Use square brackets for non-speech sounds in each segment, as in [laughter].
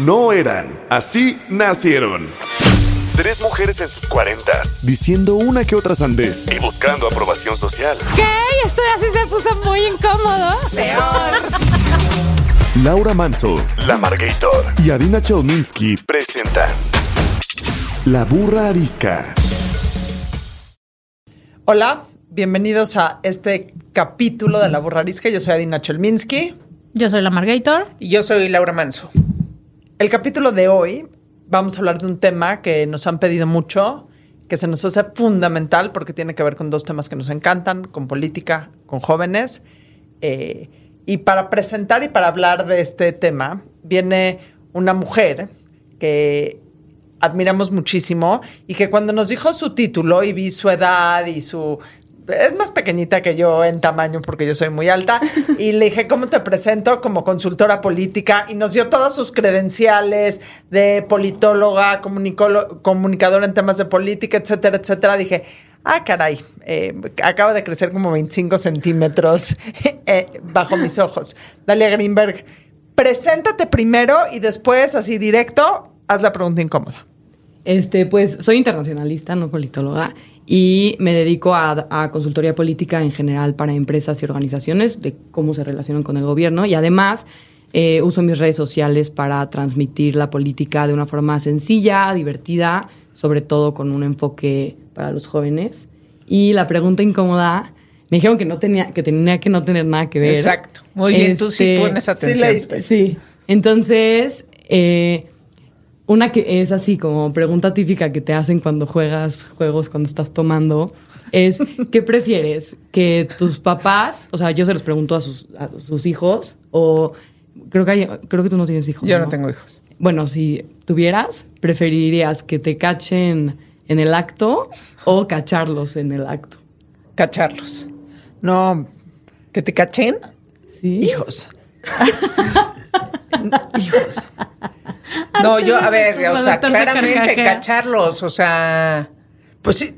No eran, así nacieron. Tres mujeres en sus cuarentas, diciendo una que otra sandez y buscando aprobación social. ¿Qué? Esto así se puso muy incómodo. Peor. Laura Manso, La Margator y Adina Chelminsky presentan La Burra Arisca. Hola, bienvenidos a este capítulo de La Burra Arisca. Yo soy Adina Chelminsky. Yo soy la Margator. Y yo soy Laura Manso. El capítulo de hoy vamos a hablar de un tema que nos han pedido mucho, que se nos hace fundamental porque tiene que ver con dos temas que nos encantan, con política, con jóvenes. Eh, y para presentar y para hablar de este tema, viene una mujer que admiramos muchísimo y que cuando nos dijo su título y vi su edad y su es más pequeñita que yo en tamaño porque yo soy muy alta. [laughs] Y le dije, ¿cómo te presento? Como consultora política. Y nos dio todas sus credenciales de politóloga, comunicadora en temas de política, etcétera, etcétera. Dije, ah, caray, eh, acaba de crecer como 25 centímetros [laughs] eh, bajo mis ojos. Dalia Greenberg, preséntate primero y después, así directo, haz la pregunta incómoda. Este, pues soy internacionalista, no politóloga, y me dedico a, consultoría política en general para empresas y organizaciones de cómo se relacionan con el gobierno y además eh, uso mis redes sociales para transmitir la política de una forma sencilla, divertida, sobre todo con un enfoque para los jóvenes. Y la pregunta incómoda, me dijeron que no tenía que tenía que no tener nada que ver. Exacto. Muy bien, tú sí este, pones atención. Sí, sí. Entonces, eh, una que es así como pregunta típica que te hacen cuando juegas juegos, cuando estás tomando, es [laughs] ¿qué prefieres? ¿Que tus papás, o sea, yo se los pregunto a sus, sus hijos, o creo que, creo que tú no tienes hijos. Yo no, tengo hijos. Bueno, si tuvieras, ¿preferirías que te cachen en el acto o cacharlos en el acto? Cacharlos. No, que te cachen. Sí. Hijos. [laughs] hijos. No, yo, a ver, o sea, claramente cacharlos, o sea. Pues sí.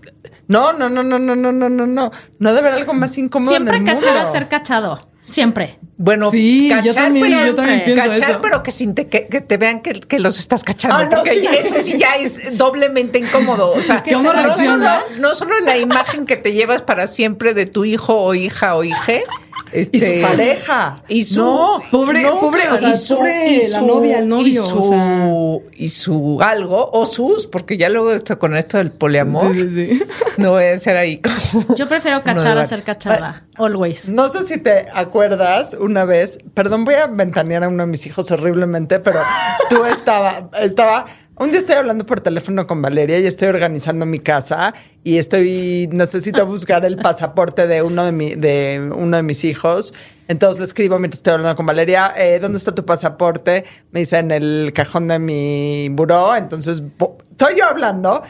No, no, no, no, no, no, no, no, no. No debe haber algo más incómodo. Siempre en el cachar es ser cachado. Siempre. Bueno, sí, cachar, yo también, pero, yo también pienso cachar, pero que, sin te, que, te vean que, que, los estás cachando. Ah, porque eso sí ya es doblemente incómodo. O sea, [laughs] ¿Cómo no, solo, no solo la imagen que te llevas para siempre de tu hijo o hija o hije, este, y su pareja. Y su. No, pobre, pobre, o sea, y su, pobre la novia, el novio. Y su, o sea. y su algo, o sus, porque ya luego está con esto del poliamor. Sí, sí, sí. [laughs] No voy a ser ahí como. Yo prefiero [laughs] cachar a ser cachada. Always. No sé si te acuerdas una vez, perdón, voy a ventanear a uno de mis hijos horriblemente, pero [laughs] tú estaba, estaba un día estoy hablando por teléfono con Valeria y estoy organizando mi casa y estoy necesito buscar el pasaporte de uno de mi, de uno de mis hijos. Entonces le escribo mientras estoy hablando con Valeria, eh, ¿dónde está tu pasaporte? Me dice en el cajón de mi buró. Entonces estoy yo hablando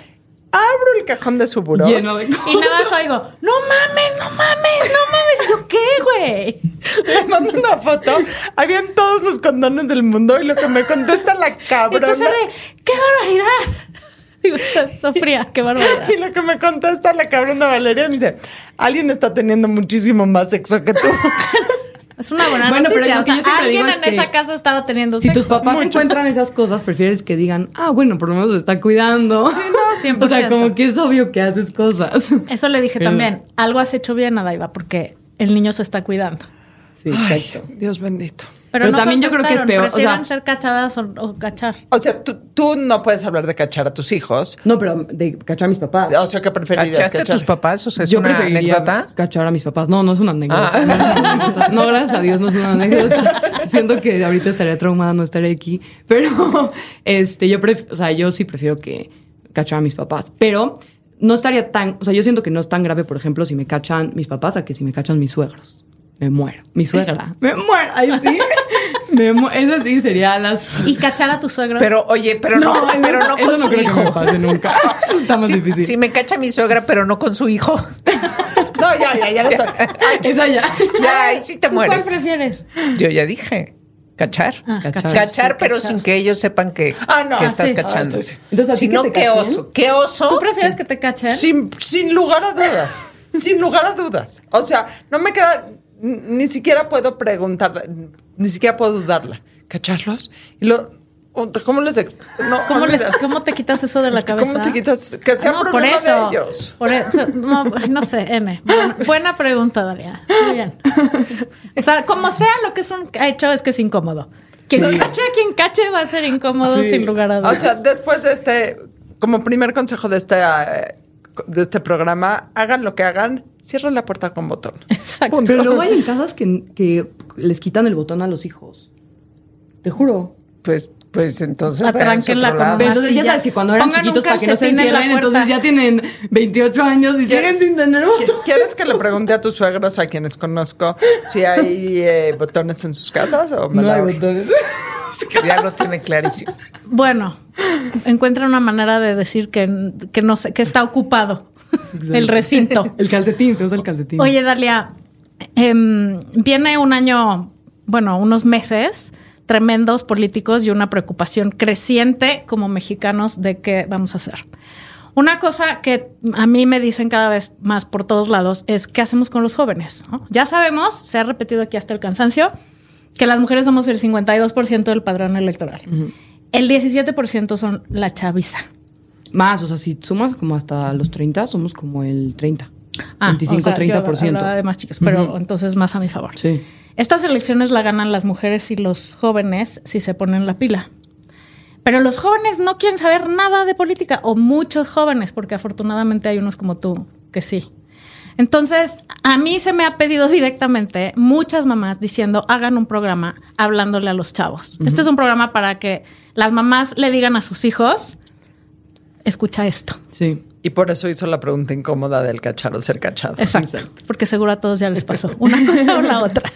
abro el cajón de su buró. Y nada más oigo, no mames, no mames, no mames. yo, ¿qué, güey? [laughs] Le mando una foto. Habían todos los condones del mundo y lo que me contesta la cabrona. Entonces, ¡qué barbaridad! [laughs] Sofía, qué barbaridad. Y lo que me contesta la cabrona Valeria me dice, alguien está teniendo muchísimo más sexo que tú. [laughs] Es una buena bueno, noticia. Pero o sea, alguien en esa casa estaba teniendo si sexo. Si tus papás encuentran esas cosas, prefieres que digan, ah, bueno, por lo menos se está cuidando. Sí, no, siempre. [laughs] O sea, como que es obvio que haces cosas. Eso le dije también. Algo has hecho bien, Adaiva, porque el niño se está cuidando. Sí, exacto. Dios bendito. Pero, también yo creo que es peor. O sea, ser cachadas o, cachar. O sea, tú, no puedes hablar de cachar a tus hijos. No, pero de cachar a mis papás. O sea, ¿qué preferirías ¿Cachaste cachar? a tus papás? O sea, ¿es yo una anécdota? cachar a mis papás. No, no es una anécdota. Ah. No, es una anécdota. no, gracias a Dios no es una anécdota. Siento que ahorita estaría traumada no estaré aquí. Pero, este, yo o sea, yo sí prefiero que cachar a mis papás. Pero no estaría tan, o sea, yo siento que no es tan grave, por ejemplo, si me cachan mis papás a que si me cachan mis suegros me muero. Mi suegra, [laughs] me muero. Ahí sí. [laughs] Me mo- esa sí sería las. Y cachar a tu suegro. Pero, oye, pero no, eso- pero no eso con no su creo que hijo. me pase nunca. [laughs] Está más Sí, difícil. sí me cacha mi suegra, pero no con su hijo. No, ya, ya, ya lo estoy. Esa ya. Ya, ahí sí te ¿Tú cuál mueres. prefieres? Yo ya dije. Cachar. Ah, Cachar. Cachar, Sí, pero cachar. sin que ellos sepan que, Ah, no. que Ah, estás sí. cachando. Ah. Entonces, ¿a ti si no, qué oso. ¿Qué oso? ¿Tú prefieres que te cachen? Sin, sin lugar a dudas. sin lugar a dudas. O sea, no me queda. Ni siquiera puedo preguntarla. Ni siquiera puedo dudarla. ¿Cacharlos? Y lo. ¿Cómo les No, [laughs] ¿Cómo, les-. [laughs] ¿Cómo te quitas eso de la cabeza? ¿Cómo te quitas? Que sea No, por eso. de ellos. Por eso. No, no sé, N. Buena, buena pregunta, Dalia. Muy bien. O sea, como sea, lo que es un hecho es que es incómodo. Quien cache a quien cache va a ser incómodo sin lugar a O dudas. sea, después de este, como primer consejo de este, eh, de este programa, hagan lo que hagan, cierren la puerta con botón. Exacto. Pero luego hay en casas que, que les quitan el botón a los hijos. Te juro. Pues, pues entonces. Atránquenla váyanse a otro con. Pero entonces ya sabes que cuando eran Pongan chiquitos para que no se encierren, entonces ya tienen 28 años y siguen sin tener botón. ¿Quieres que le pregunte a tus suegros, a quienes conozco, si hay eh, botones en sus casas o me No la hay botones. [laughs] [laughs] Ya lo tiene clarísimo. Bueno, encuentra una manera de decir que, que no sé, que está ocupado el recinto. [laughs] El calcetín, se usa el calcetín. Oye, Dalia, em, viene un año, bueno, unos meses tremendos políticos y una preocupación creciente como mexicanos de qué vamos a hacer. Una cosa que a mí me dicen cada vez más por todos lados es qué hacemos con los jóvenes. ¿no? Ya sabemos, se ha repetido aquí hasta el cansancio, que las mujeres somos el 52% del padrón electoral. El 17% son la chaviza. Más, o sea, si sumas como hasta los 30, somos como el 30. Ah, 25, o sea, yo 30%. hablaba de más chicas, pero entonces más a mi favor. Sí. Estas elecciones la ganan las mujeres y los jóvenes si se ponen la pila. Pero los jóvenes no quieren saber nada de política, o muchos jóvenes, porque afortunadamente hay unos como tú que sí. Entonces, a mí se me ha pedido directamente muchas mamás diciendo, hagan un programa hablándole a los chavos. Este es un programa para que las mamás le digan a sus hijos, escucha esto. Sí. Y por eso hizo la pregunta incómoda del cachar o ser cachado. Exacto. Porque seguro a todos ya les pasó una [laughs] cosa o la otra.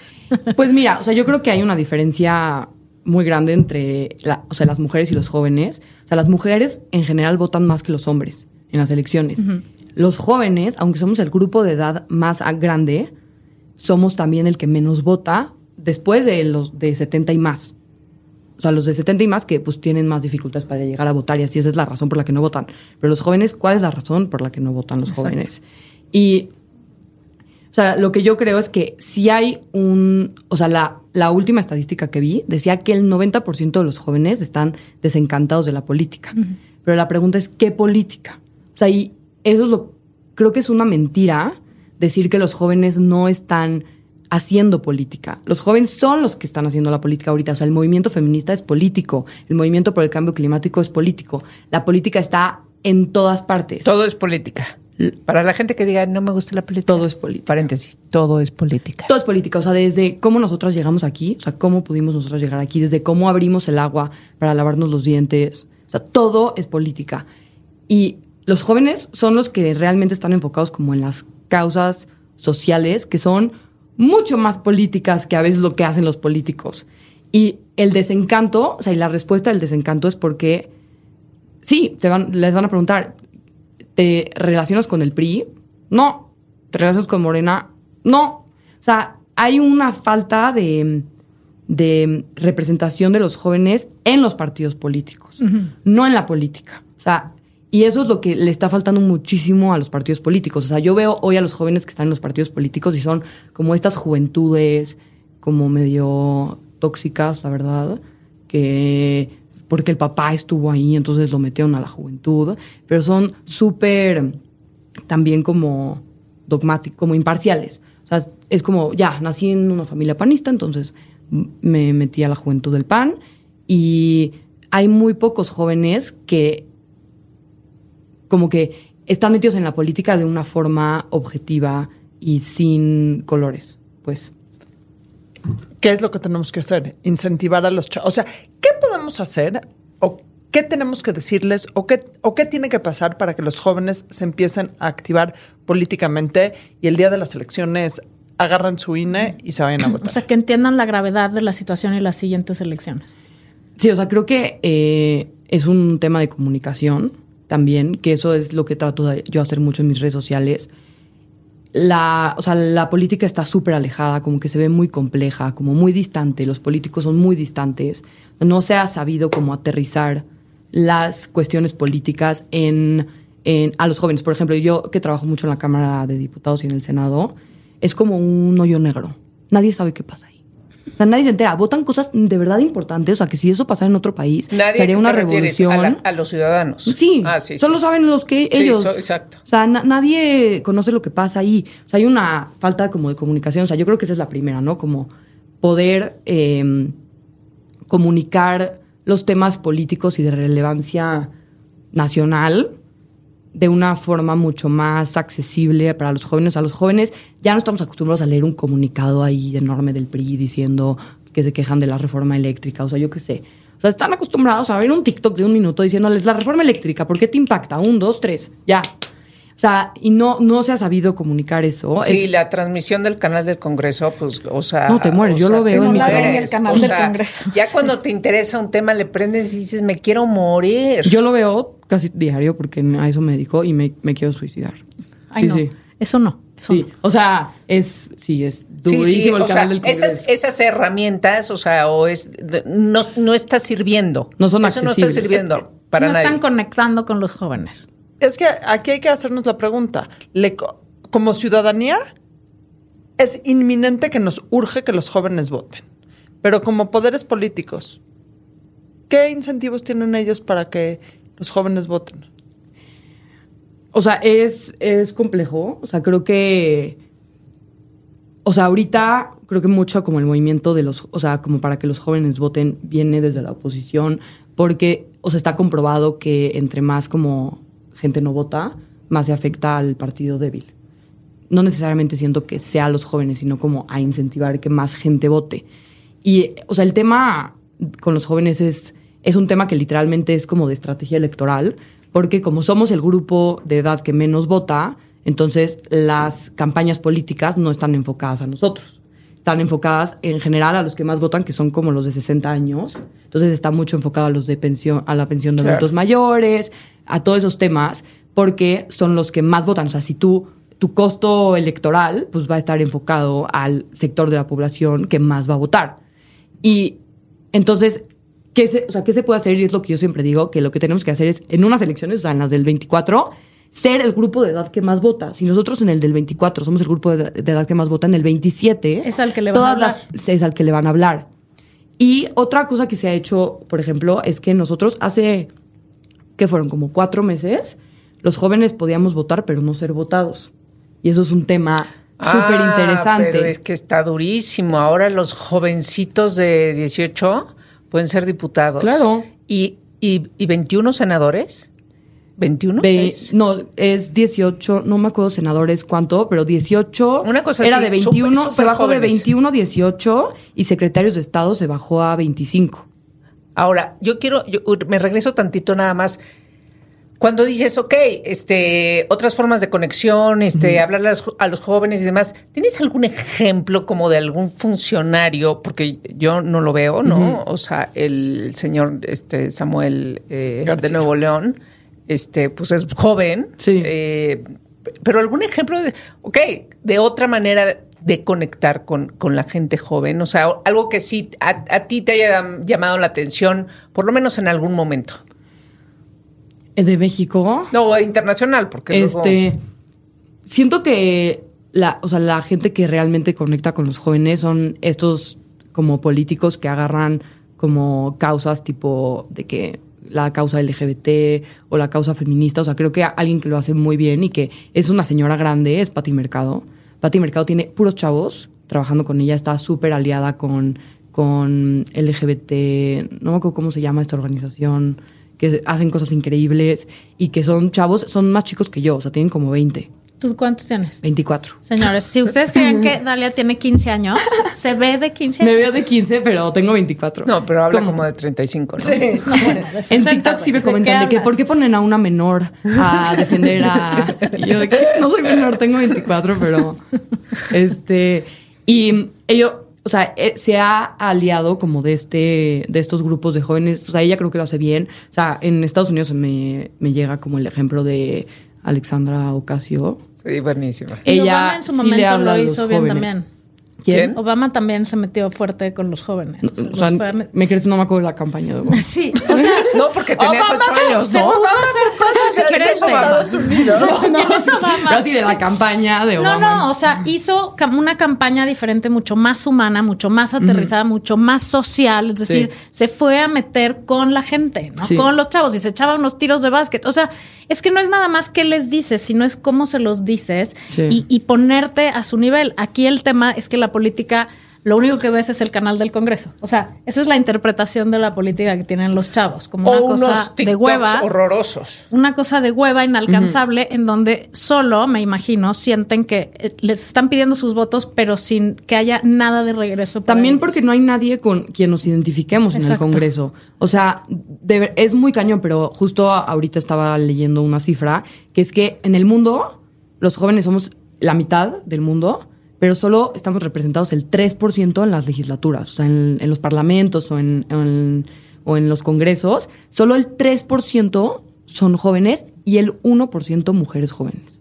Pues mira, o sea, yo creo que hay una diferencia muy grande entre la- o sea, las mujeres y los jóvenes. O sea, las mujeres en general votan más que los hombres en las elecciones. Los jóvenes, aunque somos el grupo de edad más grande, somos también el que menos vota después de los de 70 y más. O sea, los de 70 y más que pues tienen más dificultades para llegar a votar y así esa es la razón por la que no votan. Pero los jóvenes, ¿cuál es la razón por la que no votan los jóvenes? Y o sea, lo que yo creo es que si hay un, o sea, la, la última estadística que vi decía que el 90% de los jóvenes están desencantados de la política. Pero la pregunta es, ¿qué política? O sea, y eso es lo, creo que es una mentira decir que los jóvenes no están haciendo política. Los jóvenes son los que están haciendo la política ahorita. O sea, el movimiento feminista es político, el movimiento por el cambio climático es político. La política está en todas partes. Todo es política. Para la gente que diga no me gusta la política. Todo es política. Paréntesis, todo es política. Todo es política, o sea, desde cómo nosotras llegamos aquí, o sea, cómo pudimos nosotros llegar aquí, desde cómo abrimos el agua para lavarnos los dientes, o sea, todo es política. Y los jóvenes son los que realmente están enfocados como en las causas sociales, que son mucho más políticas que a veces lo que hacen los políticos. Y el desencanto, o sea, y la respuesta del desencanto es porque, sí, te van, les van a preguntar, ¿te relacionas con el PRI? No. ¿Te relacionas con Morena? No. O sea, hay una falta de, de representación de los jóvenes en los partidos políticos, no en la política. O sea, y eso es lo que le está faltando muchísimo a los partidos políticos. O sea, yo veo hoy a los jóvenes que están en los partidos políticos y son como estas juventudes, como medio tóxicas, la verdad, que porque el papá estuvo ahí, entonces lo metieron a la juventud, pero son súper también como dogmáticos, como imparciales. O sea, es como, ya, nací en una familia panista, entonces me metí a la juventud del PAN y hay muy pocos jóvenes que como que están metidos en la política de una forma objetiva y sin colores, pues. ¿Qué es lo que tenemos que hacer? Incentivar a los chavos. O sea, ¿qué podemos hacer o qué tenemos que decirles o qué, o qué tiene que pasar para que los jóvenes se empiecen a activar políticamente y el día de las elecciones agarran su INE y se vayan a votar. O sea, que entiendan la gravedad de la situación y las siguientes elecciones. Sí, o sea, creo que eh, es un tema de comunicación también, que eso es lo que trato de yo hacer mucho en mis redes sociales. La, o sea, la política está súper alejada, como que se ve muy compleja, como muy distante, los políticos son muy distantes. No se ha sabido cómo aterrizar las cuestiones políticas en, en, a los jóvenes. Por ejemplo, yo que trabajo mucho en la Cámara de Diputados y en el Senado, es como un hoyo negro. Nadie sabe qué pasa ahí. O sea, nadie se entera. Votan cosas de verdad importantes. O sea, que si eso pasara en otro país, Nadie sería ¿a qué una revolución. A, la- a los ciudadanos. Sí, Ah, sí, solo sí. saben los que Sí, ellos. so- exacto. O sea, na- nadie conoce lo que pasa ahí. O sea, hay una falta como de comunicación. O sea, yo creo que esa es la primera, ¿no? Como poder eh, comunicar los temas políticos y de relevancia nacional de una forma mucho más accesible para los jóvenes. A los jóvenes ya no estamos acostumbrados a leer un comunicado ahí enorme del PRI diciendo que se quejan de la reforma eléctrica, o sea, yo qué sé. O sea, están acostumbrados a ver un TikTok de un minuto diciéndoles la reforma eléctrica, ¿por qué te impacta? Un, dos, tres, ya. O sea, y no, no se ha sabido comunicar eso. Sí, Es- la transmisión del canal del Congreso, pues, o sea. No, te mueres, yo sea, lo veo en mi el canal O del sea, Congreso. Ya cuando te interesa un tema, le prendes y dices, me quiero morir. Yo lo veo casi diario porque a eso me dedico y me, me quiero suicidar. Ay, sí, no. sí. Eso no. Eso Sí, no. o sea, es, sí, es durísimo sí, el o canal sea, del Congreso. esas, esas herramientas, o sea, o es no, no está sirviendo. No son Eso no está sirviendo para no nadie. están conectando con los jóvenes. Es que aquí hay que hacernos la pregunta. Como ciudadanía, es inminente que nos urge que los jóvenes voten. Pero como poderes políticos, ¿qué incentivos tienen ellos para que los jóvenes voten? O sea, es, es complejo. O sea, creo que. O sea, ahorita creo que mucho como el movimiento de los. O sea, como para que los jóvenes voten viene desde la oposición. Porque, o sea, está comprobado que entre más como gente no vota, más se afecta al partido débil. No necesariamente siento que sea a los jóvenes, sino como a incentivar que más gente vote. Y, o sea, el tema con los jóvenes es, es un tema que literalmente es como de estrategia electoral, porque como somos el grupo de edad que menos vota, entonces las campañas políticas no están enfocadas a nosotros. Están enfocadas en general a los que más votan, que son como los de 60 años. Entonces está mucho enfocado a los de pensión, a la pensión de Claro. adultos mayores, a todos esos temas, porque son los que más votan. O sea, si tú, tu costo electoral, pues va a estar enfocado al sector de la población que más va a votar. Y entonces, ¿qué se, o sea, ¿qué se puede hacer? Y es lo que yo siempre digo, que lo que tenemos que hacer es, en unas elecciones, o sea, en las del 24, ser el grupo de edad que más vota. Si nosotros en el del 24 somos el grupo de, edad que más vota, en el 27... Es al que le van a todas hablar. las- es al que le van a hablar. Y otra cosa que se ha hecho, por ejemplo, es que nosotros hace, que fueron como cuatro meses, los jóvenes podíamos votar, pero no ser votados. Y eso es un tema súper Ah, interesante. Pero es que está durísimo. Ahora los jovencitos de 18 pueden ser diputados. Claro. ¿Y, y, y 21 senadores? ¿21? Ve- es? no, es 18, no me acuerdo senadores cuánto, pero 18 Una cosa era así, de 21, súper, se súper bajó de jóvenes. 21 a 18 y secretarios de Estado se bajó a 25. Ahora, yo quiero, yo me regreso tantito nada más. Cuando dices, ok, este, otras formas de conexión, este, hablarle a los, a los jóvenes y demás, ¿tienes algún ejemplo como de algún funcionario? Porque yo no lo veo, ¿no? O sea, el señor este, Samuel eh, de. Nuevo León, este, pues es joven. Sí. eh, pero algún ejemplo de, ok, de otra manera de conectar con, con la gente joven, o sea, algo que sí a, a ti te haya llamado la atención, por lo menos en algún momento. De México. No, internacional, porque luego- Este, siento que la, o sea, la gente que realmente conecta con los jóvenes son estos como políticos que agarran como causas tipo de que la causa LGBT o la causa feminista. O sea, creo que alguien que lo hace muy bien y que es una señora grande es Pati Mercado. Pati Mercado tiene puros chavos trabajando con ella, está súper aliada con, con LGBT, no me acuerdo cómo se llama esta organización, que hacen cosas increíbles y que son chavos, son más chicos que yo, o sea, tienen como 20. ¿Tú cuántos tienes? 24. Señores, si ustedes creen que [laughs] Dalia tiene 15 años, se ve de 15 años. Me veo de 15, pero tengo 24. No, pero habla ¿Cómo? como de 35, ¿no? Sí. [laughs] En TikTok sí me comentan de que ¿por qué ponen a una menor a defender a... [laughs] Y yo de que no soy menor, tengo 24, pero... Este... Y ellos, o sea, eh, se ha aliado como de este, de estos grupos de jóvenes. O sea, ella creo que lo hace bien. O sea, en Estados Unidos me, me llega como el ejemplo de Alexandra Ocasio. Sí, buenísima. Y Ella Obama en su sí momento le habla lo a los hizo bien jóvenes. también. ¿Quién? Obama también se metió fuerte con los jóvenes. O sea, Los fue a met- me crees, no me acuerdo de la campaña de Obama. Sí, o sea, [laughs] No, porque tenías Obama ocho años, se ¿no? puso a hacer cosas diferentes. Estados Unidos. No, no, es [laughs] Obama. Casi de la campaña de No, Obama. no, o sea, hizo una campaña diferente, mucho más humana, mucho más aterrizada, mucho más social. Es decir, Sí. se fue a meter con la gente, ¿no? Sí. Con los chavos y se echaba unos tiros de básquet. O sea, es que no es nada más qué les dices, sino es cómo se los dices Sí. y, y ponerte a su nivel. Aquí el tema es que la política. Lo único que ves es el canal del Congreso. O sea, esa es la interpretación de la política que tienen los chavos, como una cosa de hueva horrorosos. una cosa de hueva inalcanzable en donde solo, me imagino, sienten que eh, les están pidiendo sus votos, pero sin que haya nada de regreso. También ellos. porque no hay nadie con quien nos identifiquemos en el. Congreso. O sea, de es muy cañón, pero justo ahorita estaba leyendo una cifra, que es que en el mundo los jóvenes somos la mitad del mundo, pero solo estamos representados el 3% en las legislaturas, o sea, en, los parlamentos o en, en- o en los congresos. Solo el 3% son jóvenes y el 1% mujeres jóvenes.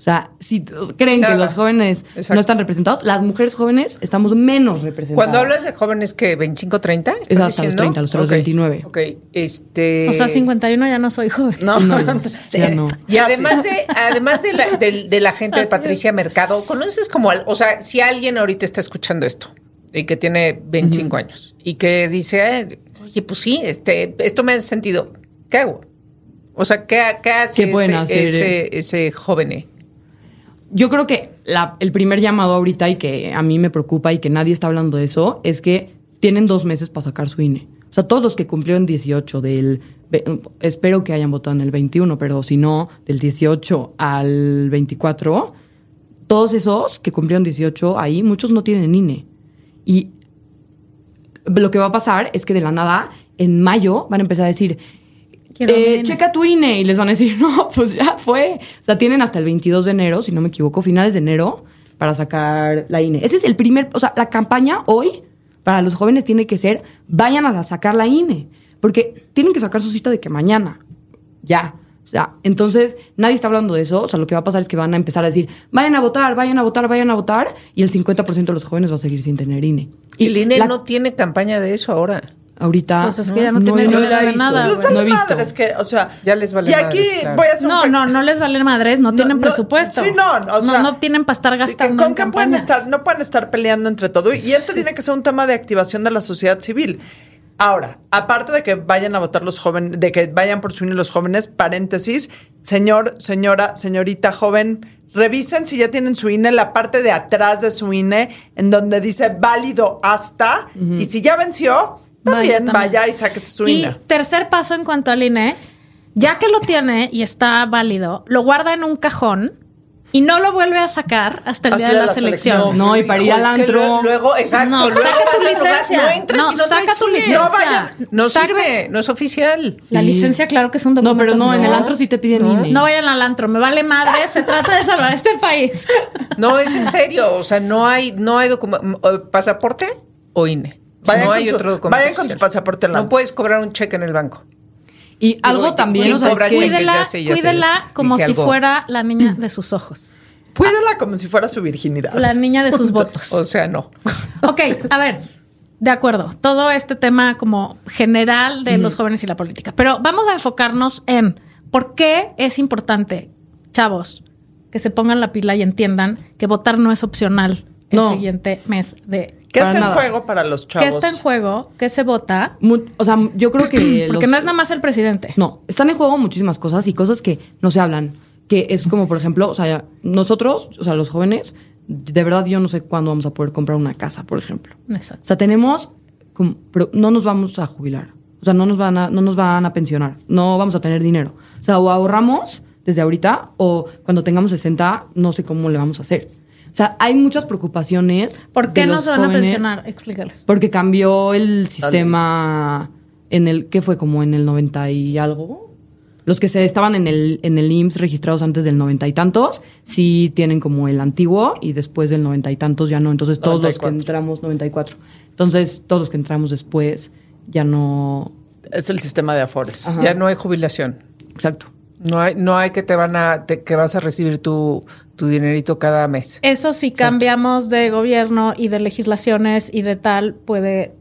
O sea, si creen que los jóvenes exacto. no están representados, las mujeres jóvenes estamos menos representadas. Cuando hablas de jóvenes que 25, 30, ¿estás Es hasta los diciendo? 30, los- los Ok, 29. Ok, este... O sea, 51 ya no soy joven. No, No, [laughs] ya no. Y además de, [laughs] además de la, de, de la gente de Patricia Mercado, ¿conoces como, al- o sea, si alguien ahorita está escuchando esto y que tiene 25 años y que dice, eh, oye, pues sí, este, esto me hace sentido, ¿qué hago? O sea, ¿qué, qué hace ¿Qué ese, hacer? ese, ese joven? Yo creo que la- el primer llamado ahorita y que a mí me preocupa y que nadie está hablando de eso es que tienen dos meses para sacar su INE. O sea, todos los que cumplieron 18 del... Espero que hayan votado en el 21, pero si no, del 18 al 24, todos esos que cumplieron 18 ahí, muchos no tienen INE. Y lo que va a pasar es que de la nada, en mayo, van a empezar a decir, eh, checa tu INE y les van a decir, [laughs] no, pues ya fue. O sea, tienen hasta el 22 de enero, si no me equivoco, finales de enero, para sacar la INE. Ese es el primer, o sea, la campaña hoy para los jóvenes tiene que ser, vayan a sacar la INE, porque tienen que sacar su cita de que mañana, ya. O sea, entonces nadie está hablando de eso. O sea, lo que va a pasar es que van a empezar a decir, vayan a votar, vayan a votar, vayan a votar, y el 50% de los jóvenes va a seguir sin tener INE. Y el INE la- no tiene campaña de eso ahora. Ahorita Pues es que ya no tiene he- ni he idea de visto. nada, Les vale No he visto. madres que, o sea, Ya les vale Y aquí madres, claro. voy a hacer un No, pe- no, no les valen madres, no, tienen no, presupuesto. Sí, no, o sea, no, no tienen para estar gastando. ¿Con en qué pueden estar? No pueden estar peleando entre todo. Y esto tiene que ser un tema de activación de la sociedad civil. Ahora, aparte de que vayan a votar los jóvenes, de que vayan por su INE los jóvenes, paréntesis, señor, señora, señorita joven, revisen si ya tienen su INE, la parte de atrás de su INE, en donde dice válido hasta, y si ya venció, también Vaya, vaya, y saque su Y INE. tercer paso en cuanto al INE, ya que lo tiene y está válido, lo guarda en un cajón y no lo vuelve a sacar hasta el Hasta día de elecciones. elecciones. No, y para ir al antro. luego, luego, exacto, No, luego saca tu licencia. No entras No, no saca tu licencia. No vayan. No Saca- sirve, no es oficial. La Sí. licencia, claro que es un No, documento. pero no, en el antro sí te piden No. INE. No vayan al antro, me vale madre, se trata de salvar este país. [laughs] No, es en serio. O sea, no hay, no hay documento. ¿Pasaporte o INE? Vayan no con hay su- otro documento. vayan con oficial. su pasaporte al No antro. puedes cobrar un cheque en el banco. Y algo también. Cuídela, ya sé, ya sé, cuídela sé. como si algo. fuera la niña de [clears throat] sus ojos, Cuídala como si fuera su virginidad. la niña de sus [laughs] votos. O sea, no. [laughs] Ok, a ver, de acuerdo, todo este tema como general de los jóvenes y la política, pero vamos a enfocarnos en por qué es importante, chavos, que se pongan la pila y entiendan que votar no es opcional el No. siguiente mes de... ¿Qué está en juego para los chavos? ¿Qué está en juego? ¿Qué se vota? mu- o sea, yo creo que. [clears throat] Porque los- no es nada más el presidente. No, están en juego muchísimas cosas y cosas que no se hablan. Que es como, por ejemplo, o sea, nosotros, o sea, los jóvenes, de verdad yo no sé cuándo vamos a poder comprar una casa, por ejemplo. Exacto. O sea, tenemos, como- pero no nos vamos a jubilar. O sea, no nos van a, no nos van a pensionar. No vamos a tener dinero. O sea, o ahorramos desde ahorita o cuando tengamos 60 no sé cómo le vamos a hacer. O sea, hay muchas preocupaciones. ¿Por qué de no se van a pensionar? Explícale. Porque cambió el sistema en el que fue como en el 90 y algo. Los que se estaban en el, en el IMSS registrados antes del 90 y tantos, sí tienen como el antiguo y después del 90 y tantos ya no. Entonces todos los que 94. entramos, 94. Entonces todos los que entramos después ya no. Es el sistema de Afores. Ajá. Ya no hay jubilación. Exacto. No hay, no hay que te van a, te- que vas a recibir tu, tu dinerito cada mes. Eso si cambiamos de gobierno y de legislaciones y de tal, puede...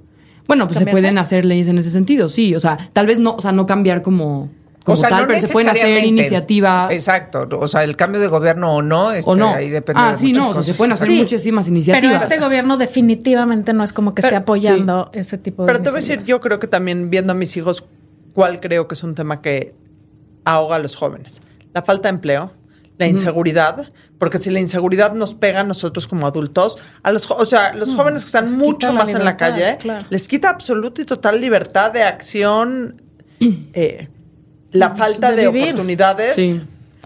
Bueno, pues se pueden hacer leyes en ese sentido, sí. O sea, tal vez no, o sea, no cambiar como, como o sea, tal, no pero se pueden hacer iniciativas. Exacto. O sea, el cambio de gobierno o no, este, O no. ahí depende Ah, de sí, no, o sea, se pueden hacer Sí. muchísimas Pero iniciativas. este gobierno definitivamente no es como que esté Pero- apoyando ese tipo de Pero te voy a decir, yo creo que también viendo a mis hijos, cuál creo que es un tema que ahoga a los jóvenes. La falta de empleo, la inseguridad, porque si la inseguridad nos pega a nosotros como adultos, a los, o sea, los jóvenes que están les mucho la más en la calle, claro. les quita absoluta y total libertad de acción, eh, la falta de oportunidades. Sí.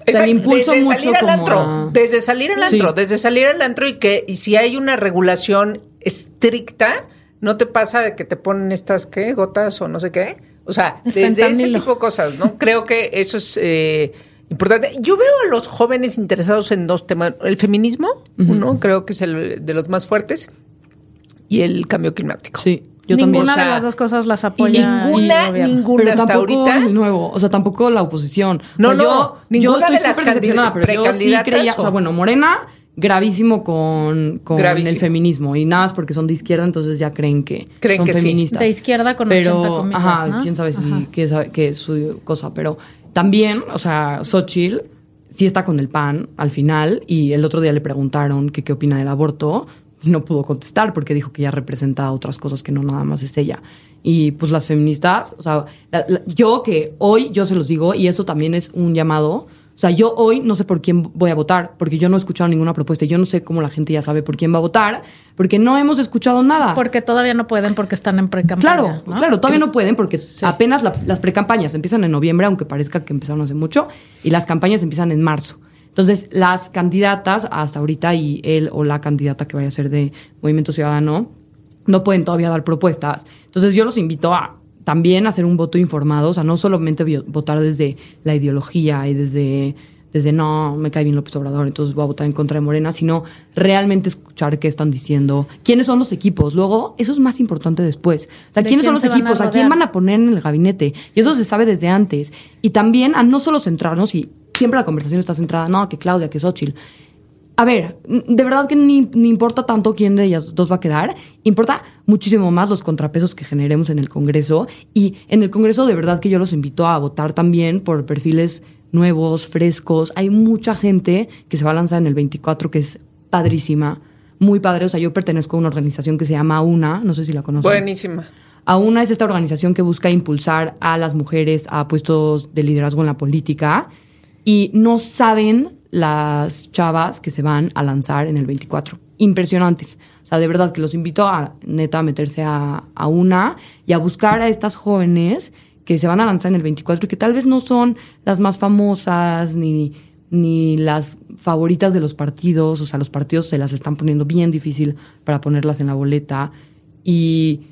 Exacto, el impulso desde mucho salir al como antro, a- desde salir al Sí. antro, desde salir al antro y que y si hay una regulación estricta, no te pasa de que te ponen estas qué gotas o no sé qué. O sea, El desde ese tipo de cosas, ¿no? [laughs] Creo que eso es eh, importante. Yo veo a los jóvenes interesados en dos temas: el feminismo, uno creo que es el de los más fuertes, y el cambio climático. Sí, yo también. Ninguna O sea, de las dos cosas las Y apoya. ninguna, ninguna pero hasta tampoco ahorita. el nuevo, o sea, tampoco la oposición. O No, sea, no, yo, ninguna yo estoy de las pero yo sí creía, o sea, o- bueno, Morena gravísimo con, con Gravísimo. el feminismo y nada más porque son de izquierda, entonces ya creen que Creen son que sí. feministas. De izquierda con pero, 80 comillas, ajá, ¿no? quién sabe si Ajá. quién sabe qué es su cosa, pero también, o sea, Xochitl sí está con el PAN al final y el otro día le preguntaron que qué opina del aborto y no pudo contestar porque dijo que ya representa otras cosas que no nada más es ella. Y pues las feministas, o sea, la- la- yo que hoy yo se los digo y eso también es un llamado. O sea, yo hoy no sé por quién voy a votar, porque yo no he escuchado ninguna propuesta. y Yo no sé cómo la gente ya sabe por quién va a votar, porque no hemos escuchado nada. Porque todavía no pueden porque están en pre-campaña. Claro, ¿no? claro, todavía no pueden porque apenas la- las precampañas empiezan en noviembre, aunque parezca que empezaron hace mucho, y las campañas empiezan en marzo. Entonces, las candidatas hasta ahorita y él o la candidata que vaya a ser de Movimiento Ciudadano no pueden todavía dar propuestas. Entonces, yo los invito a también hacer un voto informado, o sea, no solamente votar desde la ideología y desde desde no, me cae bien López Obrador, entonces voy a votar en contra de Morena, sino realmente escuchar qué están diciendo, quiénes son los equipos. Luego, eso es más importante después. O sea, ¿De quiénes quién son los a equipos, a, quién van a poner en el gabinete. Y eso se sabe desde antes. Y también a no solo centrarnos, y siempre la conversación está centrada, no, que Claudia, que Xochitl. A ver, de verdad que ni, ni importa tanto quién de ellas dos va a quedar, importa muchísimo más los contrapesos que generemos en el Congreso. Y en el Congreso de verdad que yo los invito a votar también por perfiles nuevos, frescos. Hay mucha gente que se va a lanzar en el 24 que es padrísima, muy padre. O sea, yo pertenezco a una organización que se llama UNA, no sé si la conocen. Buenísima. AUNA es esta organización que busca impulsar a las mujeres a puestos de liderazgo en la política y no saben las chavas que se van a lanzar en el 24. Impresionantes. O sea, de verdad que los invito a neta a meterse a, a una y a buscar a estas jóvenes que se van a lanzar en el 24 y que tal vez no son las más famosas ni, ni las favoritas de los partidos. O sea, los partidos se las están poniendo bien difícil para ponerlas en la boleta. Y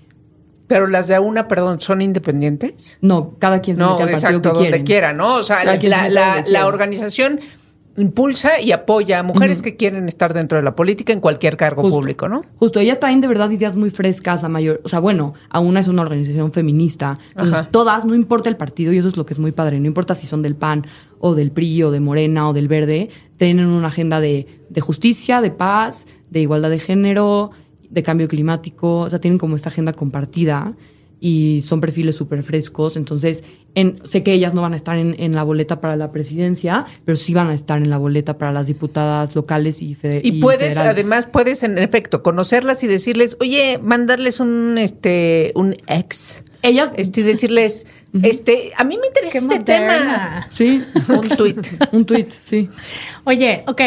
Pero las de una, perdón, ¿son independientes? no, cada quien se No, mete al partido exacto, que donde quiera, ¿no? O sea, la, la organización impulsa y apoya a mujeres que quieren estar dentro de la política en cualquier cargo Justo. público, ¿no? Justo, ellas traen de verdad ideas muy frescas, a mayor, o sea, bueno, aún es una organización feminista, entonces Ajá. todas, no importa el partido, y eso es lo que es muy padre, no importa si son del PAN o del PRI o de Morena o del Verde, tienen una agenda de, de justicia, de paz, de igualdad de género, de cambio climático, o sea, tienen como esta agenda compartida y son perfiles súper frescos, entonces en, sé que ellas no van a estar en, en la boleta para la presidencia, pero sí van a estar en la boleta para las diputadas locales y, fede- Y, puedes, federales. además, puedes en efecto conocerlas y decirles, oye, mandarles un este un ex. Ellas, Este, y decirles, este, a mí me interesa Qué este moderna. tema. Sí. Un tweet. [laughs] Un tweet, sí. Oye, ok.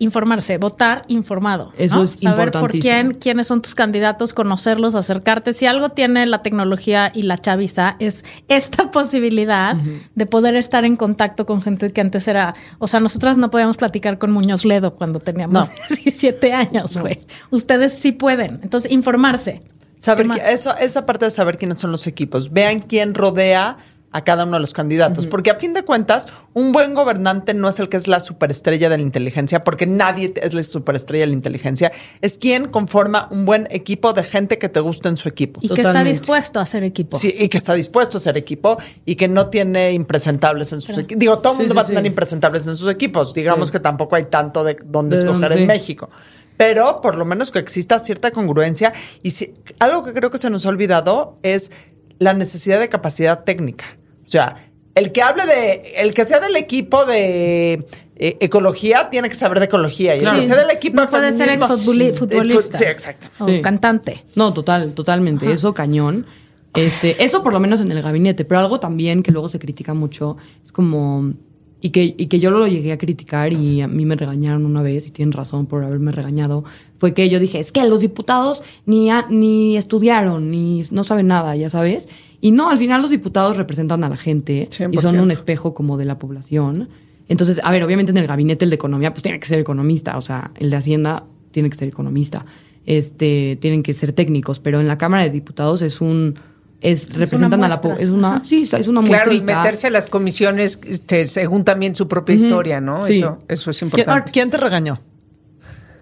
Informarse, votar informado. Eso ¿no? es Saber por quién, quiénes son tus candidatos, conocerlos, acercarte. Si algo tiene la tecnología y la chaviza, es esta [laughs] posibilidad de poder estar en contacto con gente que antes era. O sea, nosotras no podíamos platicar con Muñoz Ledo cuando teníamos No. [laughs] 17 años, güey. Ustedes sí pueden. Entonces, informarse. Saber que- eso, esa parte de saber quiénes son los equipos. Vean quién rodea a cada uno de los candidatos. Porque a fin de cuentas, un buen gobernante no es el que es la superestrella de la inteligencia, porque nadie es la superestrella de la inteligencia. Es quien conforma un buen equipo de gente que te gusta en su equipo. Y que está dispuesto a hacer equipo. Sí, y que está dispuesto a ser equipo y que no tiene impresentables en sus equipos. Digo, todo el Sí, mundo sí, va a tener sí. impresentables en sus equipos. Digamos Sí. que tampoco hay tanto de dónde De escoger dónde, en sí. México. Pero por lo menos que exista cierta congruencia. Y si- algo que creo que se nos ha olvidado es la necesidad de capacidad técnica. O sea, el que hable de, el que sea del equipo de eh, ecología tiene que saber de ecología. Y el que sea del equipo no de puede ser exfutboli- Eh, fu- futbolista. Sí, exacto. O Sí. cantante. No, total, totalmente. Eso cañón. Este, eso por lo menos en el gabinete, pero algo también que luego se critica mucho es como y que, y que yo lo llegué a criticar y a mí me regañaron una vez y tienen razón por haberme regañado, fue que yo dije, es que los diputados ni, a- ni estudiaron, ni no saben nada, ya sabes. Y no, al final los diputados representan a la gente y son 100%. un espejo como de la población. Entonces, a ver, obviamente en el gabinete el de economía pues tiene que ser economista, o sea, el de hacienda tiene que ser economista. Este, tienen que ser técnicos, pero en la Cámara de Diputados es un es representan a la es una sí, es una Claro, y meterse a las comisiones este, según también su propia historia, ¿no? Sí. Eso, eso es ¿Quién, importante. quién te regañó?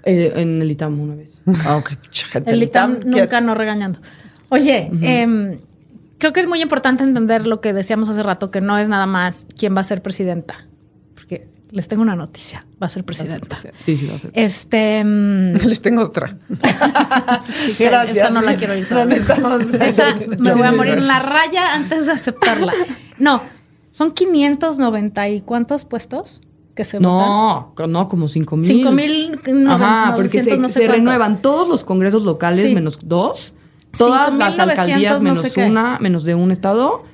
Eh, en el ITAM una vez. Ah, ok, pinche gente. El ITAM ITAM, ¿qué nunca no regañando. Oye, em, creo que es muy importante entender lo que decíamos hace rato, que no es nada más quién va a ser presidenta. Porque les tengo una noticia, va a ser presidenta. Sí, sí va a ser. Este. em, [laughs] Les tengo otra. [laughs] [laughs] Gracias. Esa no la quiero ir. No necesitamos- Esa me voy a morir en la raya antes de aceptarla. No, son 590 y cuántos puestos que se. No, no, como cinco mil. Cinco mil noven- Ajá, porque se, 900 no sé se renuevan todos los congresos locales Sí. menos dos, todas las alcaldías no menos sé una, menos de un estado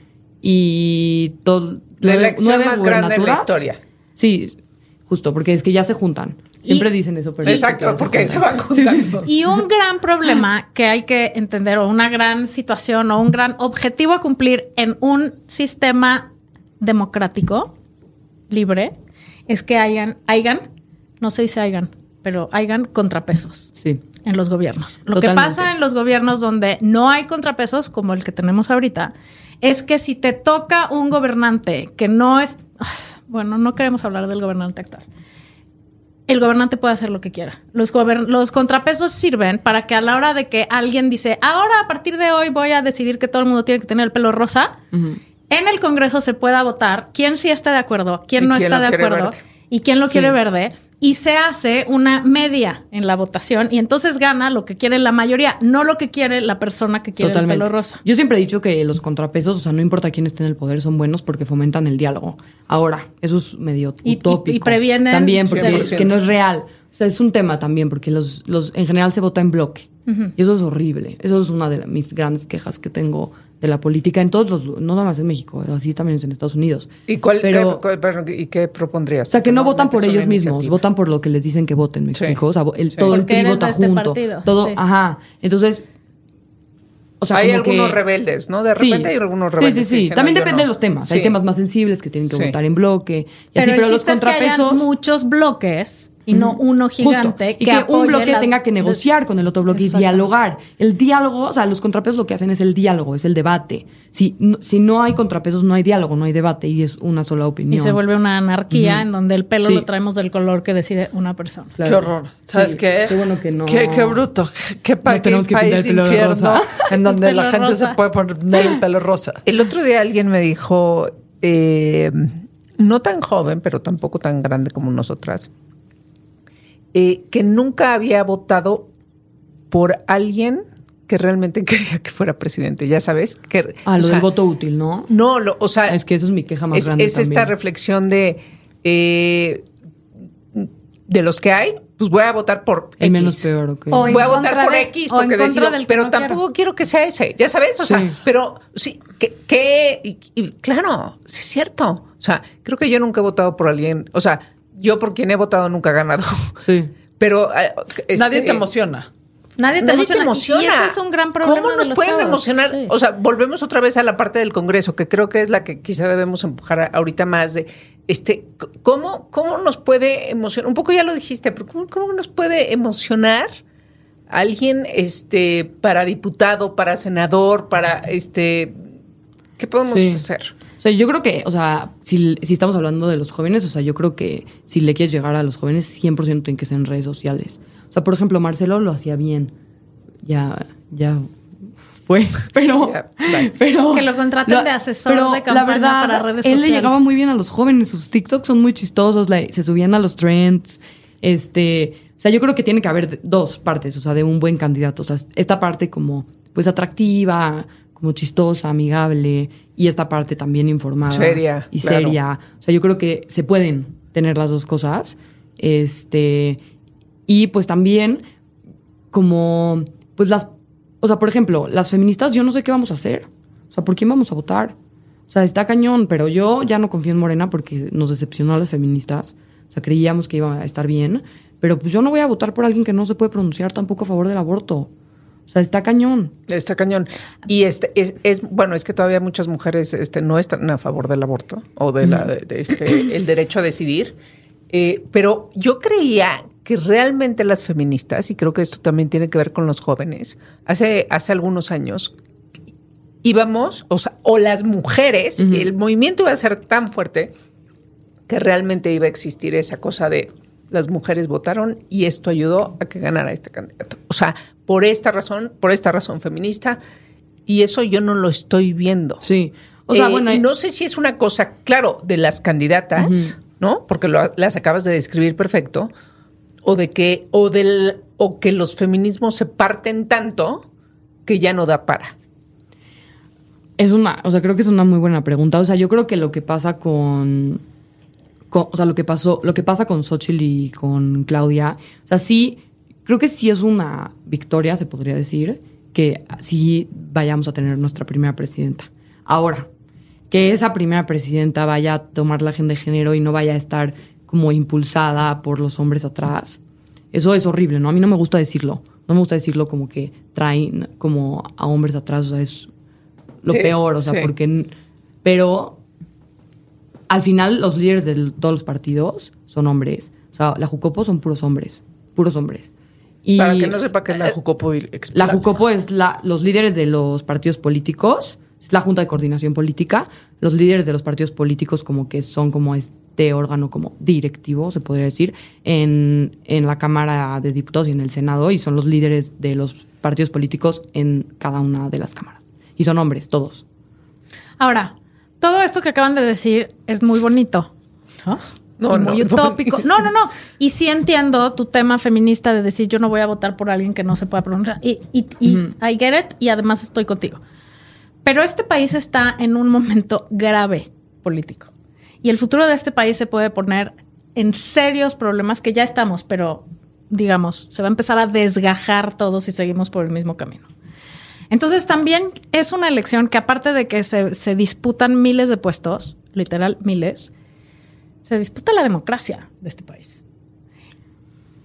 y todo, La elección más grande en la historia. Sí, justo, porque es que ya se juntan. Siempre dicen eso, pero Exacto, porque se van juntando. Y un gran problema que hay que entender, o una gran situación, o un gran objetivo a cumplir en un sistema democrático, libre, es que hayan, hayan, no se dice hayan, pero hayan contrapesos Sí. en los gobiernos. Lo que pasa en los gobiernos donde no hay contrapesos, como el que tenemos ahorita, es que si te toca un gobernante que no es, bueno, no queremos hablar del gobernante actual. El gobernante puede hacer lo que quiera. Los, los contrapesos sirven para que a la hora de que alguien dice, ahora a partir de hoy voy a decidir que todo el mundo tiene que tener el pelo rosa, en el Congreso se pueda votar quién sí está de acuerdo, quién no quién está de acuerdo. Y quién lo Sí. quiere verde. Y se hace una media en la votación y entonces gana lo que quiere la mayoría, no lo que quiere la persona que quiere Totalmente. el pelo rosa. Yo siempre he dicho que los contrapesos, o sea, no importa quién esté en el poder, son buenos porque fomentan el diálogo. Ahora, eso es medio Y- y- utópico. y previenen- También porque 100%. es que no es real. O sea, es un tema también porque los, los en general se vota en bloque. Y eso es horrible. Eso es una de mis grandes quejas que tengo de la política en todos los, no nada más en México, así también es en Estados Unidos. ¿Y cuál, Pero- qué, cuál- perdón, ¿y qué propondrías? O sea, que no votan por ellos mismos, votan por lo que les dicen que voten, ¿me Sí. explico? O sea, el, Sí. todo el PRI vota este junto. partido, Todo, sí. ajá. Entonces, o sea, hay algunos que- rebeldes, ¿no? De Sí. repente hay algunos Sí, rebeldes. Sí, sí, dicen, También "No, yo depende no". de los temas. Sí. Hay temas más sensibles que tienen que Sí. votar en bloque. Y Pero, así, el pero los chiste es que hayan contrapesos. muchos bloques y no uno Justo, gigante y que, un bloque las- tenga que negociar con el otro bloque Exacto. y dialogar. El diálogo, o sea, los contrapesos lo que hacen es el diálogo, es el debate. Si no, si no hay contrapesos, no hay diálogo, no hay debate y es una sola Y opinión. se vuelve una anarquía en donde el pelo Sí. lo traemos del color que decide una persona. Claro. Qué horror. ¿Sabes Sí, qué? Qué bueno que no. Qué, qué bruto. Qué, pa- qué país el pelo de infierno rosa. [laughs] en donde la gente rosa. se puede poner el pelo rosa. El otro día alguien me dijo, eh, no tan joven, pero tampoco tan grande como nosotras, eh, que nunca había votado por alguien que realmente [laughs] quería que fuera presidente. Ya sabes. Que, Ah, lo sea, del voto útil, ¿no? No, lo, o sea. Es que eso es mi queja más es, grande es esta también. reflexión de. eh, de los que hay, pues voy a votar por El X. menos peor, ok. O en voy a votar por de- X porque decido, pero no tampoco quiero que sea ese, ya sabes, o sea, Sí. pero sí, que, que y, y claro, sí es cierto, o sea, creo que yo nunca he votado por alguien, o sea, yo por quien he votado nunca he ganado. Sí. Pero eh, este, Nadie te emociona. Nadie te, Nadie emociona. te emociona. Y ese es un gran problema. ¿Cómo de nos los pueden chavos. emocionar? Sí. O sea, volvemos otra vez a la parte del Congreso, que creo que es la que quizá debemos empujar a- ahorita más de este, ¿cómo, cómo nos puede emocionar? Un poco ya lo dijiste, pero ¿cómo, cómo nos puede emocionar alguien este para diputado, para senador, para este ¿qué podemos Sí. hacer? O sea, yo creo que, o sea, si, si estamos hablando de los jóvenes, o sea, yo creo que si le quieres llegar a los jóvenes, 100% tiene que ser en redes sociales. O sea, por ejemplo, Marcelo lo hacía bien. Ya, ya fue, [laughs] pero... Pero Que lo contraten de asesor de campaña para redes él le sociales. llegaba muy bien a los jóvenes. Sus TikToks son muy chistosos, la- se subían a los trends. Este, o sea, yo creo que tiene que haber dos partes, o sea, de un buen candidato. O sea, esta parte como, pues, atractiva, como chistosa, amigable, y esta parte también informada. Seria, Y claro. seria. O sea, yo creo que se pueden tener las dos cosas. Este, y pues también como, pues las, o sea, por ejemplo, las feministas, yo no sé qué vamos a hacer. O sea, ¿por quién vamos a votar? O sea, está cañón, pero yo ya no confío en Morena porque nos decepcionó a las feministas. O sea, creíamos que iba a estar bien. Pero pues yo no voy a votar por alguien que no se puede pronunciar tampoco a favor del aborto. O sea, está cañón. Está cañón. Y este es, es bueno, es que todavía muchas mujeres este, no están a favor del aborto o de la de- de este, el derecho a decidir. Eh, pero yo creía que realmente las feministas, y creo que esto también tiene que ver con los jóvenes, hace, hace algunos años íbamos, o sea, o las mujeres, el movimiento iba a ser tan fuerte que realmente iba a existir esa cosa de las mujeres votaron y esto ayudó a que ganara este candidato. O sea, por esta razón, por esta razón feminista, y eso yo no lo estoy viendo. Sí. O sea, Eh, bueno, no sé si es una cosa, claro, de las candidatas, ¿no? Porque lo- las acabas de describir perfecto, o de que, o del, o que los feminismos se parten tanto que ya no da para. Es una, o sea, creo que es una muy buena pregunta. O sea, yo creo que lo que pasa con, con- o sea, lo que pasó, lo que pasa con Xochitl y con Claudia, o sea, sí, creo que sí es una victoria, se podría decir, que sí vayamos a tener nuestra primera presidenta. Ahora, que esa primera presidenta vaya a tomar la agenda de género y no vaya a estar como impulsada por los hombres atrás, eso es horrible, ¿no? A mí no me gusta decirlo. No me gusta decirlo como que traen como a hombres atrás, o sea, es lo Sí, peor, o sea, sí. porque... Pero al final los líderes de todos los partidos son hombres. O sea, la Jucopo son puros hombres, puros hombres. Y Para que no sepa qué es la Jucopo. y- la Jucopo es la, los líderes de los partidos políticos, es la Junta de Coordinación Política. Los líderes de los partidos políticos como que son como este órgano como directivo, se podría decir, en, en la Cámara de Diputados y en el Senado, y son los líderes de los partidos políticos en cada una de las cámaras. Y son hombres, todos. Ahora, todo esto que acaban de decir es muy bonito. ¿no? No, no, utópico. [laughs] No, no, no. Y sí entiendo tu tema feminista de decir yo no voy a votar por alguien que no se pueda pronunciar. Y, y, y I get it, y además estoy contigo. Pero este país está en un momento grave político. Y el futuro de este país se puede poner en serios problemas que ya estamos, pero digamos, se va a empezar a desgajar todo si seguimos por el mismo camino. Entonces también es una elección que aparte de que se, se disputan miles de puestos, literal miles, se disputa la democracia de este país.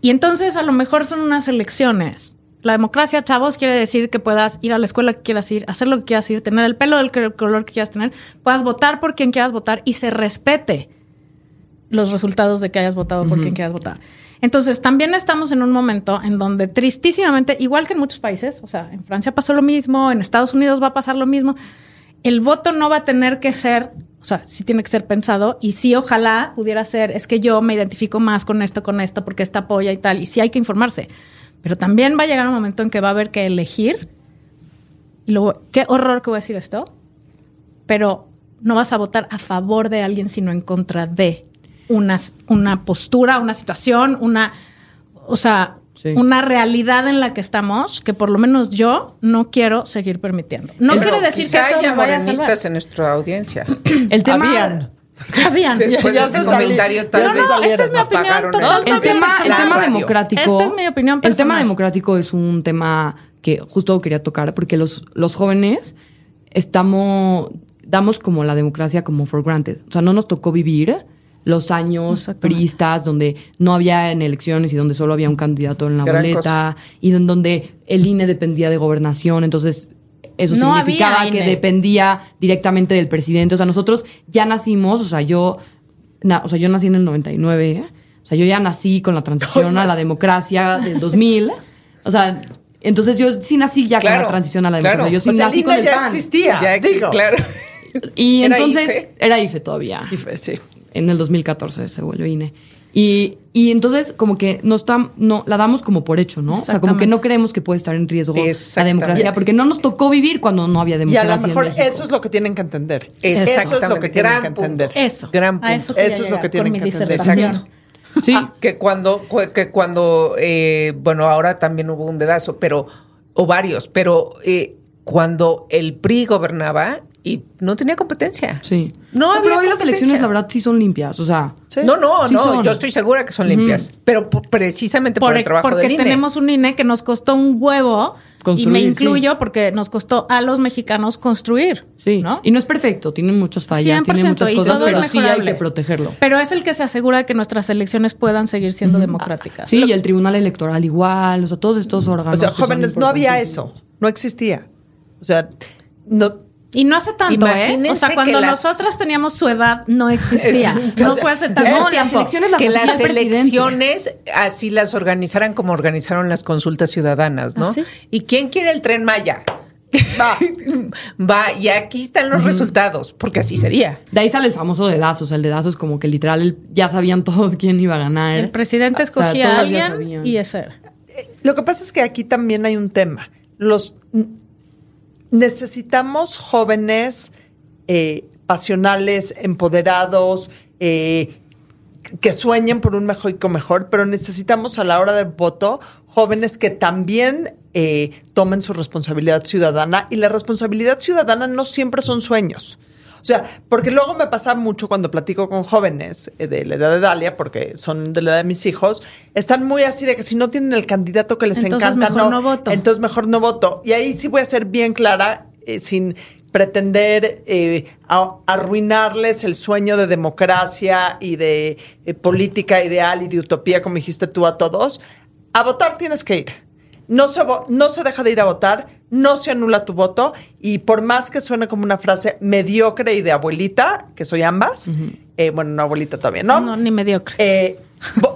Y entonces a lo mejor son unas elecciones. La democracia, chavos, quiere decir que puedas ir a la escuela que quieras ir, hacer lo que quieras ir, tener el pelo del color que quieras tener, puedas votar por quien quieras votar y se respete los resultados de que hayas votado por quien quieras votar. Entonces, también estamos en un momento en donde tristísimamente, igual que en muchos países, o sea, en Francia pasó lo mismo, en Estados Unidos va a pasar lo mismo, el voto no va a tener que ser, o sea, sí tiene que ser pensado y sí, ojalá pudiera ser, es que yo me identifico más con esto, con esto, porque esta apoya y tal, y sí hay que informarse. Pero también va a llegar un momento en que va a haber que elegir. Y luego, qué horror que voy a decir esto, pero no vas a votar a favor de alguien, sino en contra de una, una postura, una situación, una, o sea, Sí. una realidad en la que estamos que por lo menos yo no quiero seguir permitiendo. No Pero quiere decir que haya morenistas en nuestra audiencia. [clears throat] El tema... Habían. Sabían. [laughs] Después Ya de este comentario, tal No, vez no, esta es mi opinión total. el- tema, el personal. tema democrático. Esta es mi opinión El tema personal. democrático es un tema que justo quería tocar porque los, los jóvenes estamos, damos como la democracia como for granted. O sea, no nos tocó vivir los años priistas, donde no había en elecciones y donde solo había un candidato en la Gran boleta, y en donde el INE dependía de gobernación, entonces eso No significaba que INE. dependía directamente del presidente. O sea, nosotros ya nacimos, o sea, yo, na- o sea, yo nací en el 99, ¿eh? o sea, yo ya nací con la transición a la democracia [laughs] del 2000. O sea, entonces yo sí nací ya con Claro, la transición a la claro. democracia. Yo sí O sea, nací el con INE el ya PAN. existía. Ya, digo. claro. [laughs] Y ¿Era entonces IFE? era IFE todavía. IFE, sí. En el 2014 se vuelve INE. Y, y entonces como que no está, no, la damos como por hecho, ¿no? O sea, como que no creemos que puede estar en riesgo la democracia, porque no nos tocó vivir cuando no había Y a democracia. lo mejor eso es lo que tienen que entender. Eso es lo que tienen Gran que entender. punto. Eso. Gran punto. eso, Eso es lo que tienen que entender. Exacto. Sí. Ah, que cuando, cu- que cuando eh, bueno, ahora también hubo un dedazo, pero, o varios, pero eh, cuando el PRI gobernaba y no tenía competencia. Sí. No había pero hoy las elecciones, la verdad, sí son limpias. O sea, Sí. No, no, Sí no, son. yo estoy segura que son limpias, pero precisamente por, Por- el trabajo porque del INE. tenemos un INE que nos costó un huevo. y Construir, me sí. incluyo porque nos costó a los mexicanos construir. sí. ¿no? Y no es perfecto, tienen muchas fallas, 100%, tiene muchas y cosas, todo es pero sí hay mejorable. que protegerlo. Pero es el que se asegura que nuestras elecciones puedan seguir siendo democráticas. Sí, y el Tribunal Electoral igual, o sea, todos estos órganos. O sea, jóvenes, no había eso. No existía. O sea, no. Y no hace tanto, ¿eh? O sea, cuando las- nosotras teníamos su edad, no existía. [laughs] No fue hace tanto no, las elecciones las que las elecciones así las organizaran como organizaron las consultas ciudadanas, ¿no? ¿Ah, sí? ¿Y quién quiere el tren Maya? Va, va, y aquí están los resultados, porque así sería. De ahí sale el famoso dedazo, o sea, el dedazo es como que literal ya sabían todos quién iba a ganar. El presidente O sea, escogía a alguien y ese era. Lo que pasa es que aquí también hay un tema. Los necesitamos jóvenes eh, pasionales, empoderados, eh, que sueñen por un México mejor, pero necesitamos a la hora del voto jóvenes que también eh, tomen su responsabilidad ciudadana y la responsabilidad ciudadana no siempre son sueños. O sea, porque luego me pasa mucho cuando platico con jóvenes eh, de la edad de Dalia, porque son de la edad de mis hijos, están muy así de que si no tienen el candidato que les Entonces encanta, mejor no voto. Entonces mejor no voto. Y ahí sí voy a ser bien clara, eh, sin pretender eh, a- arruinarles el sueño de democracia y de eh, política ideal y de utopía, como dijiste tú a todos. A votar tienes que ir. No se, no se deja de ir a votar, no se anula tu voto y por más que suene como una frase mediocre y de abuelita, que soy ambas, eh, bueno, no abuelita todavía, ¿no? No, ni mediocre. Eh,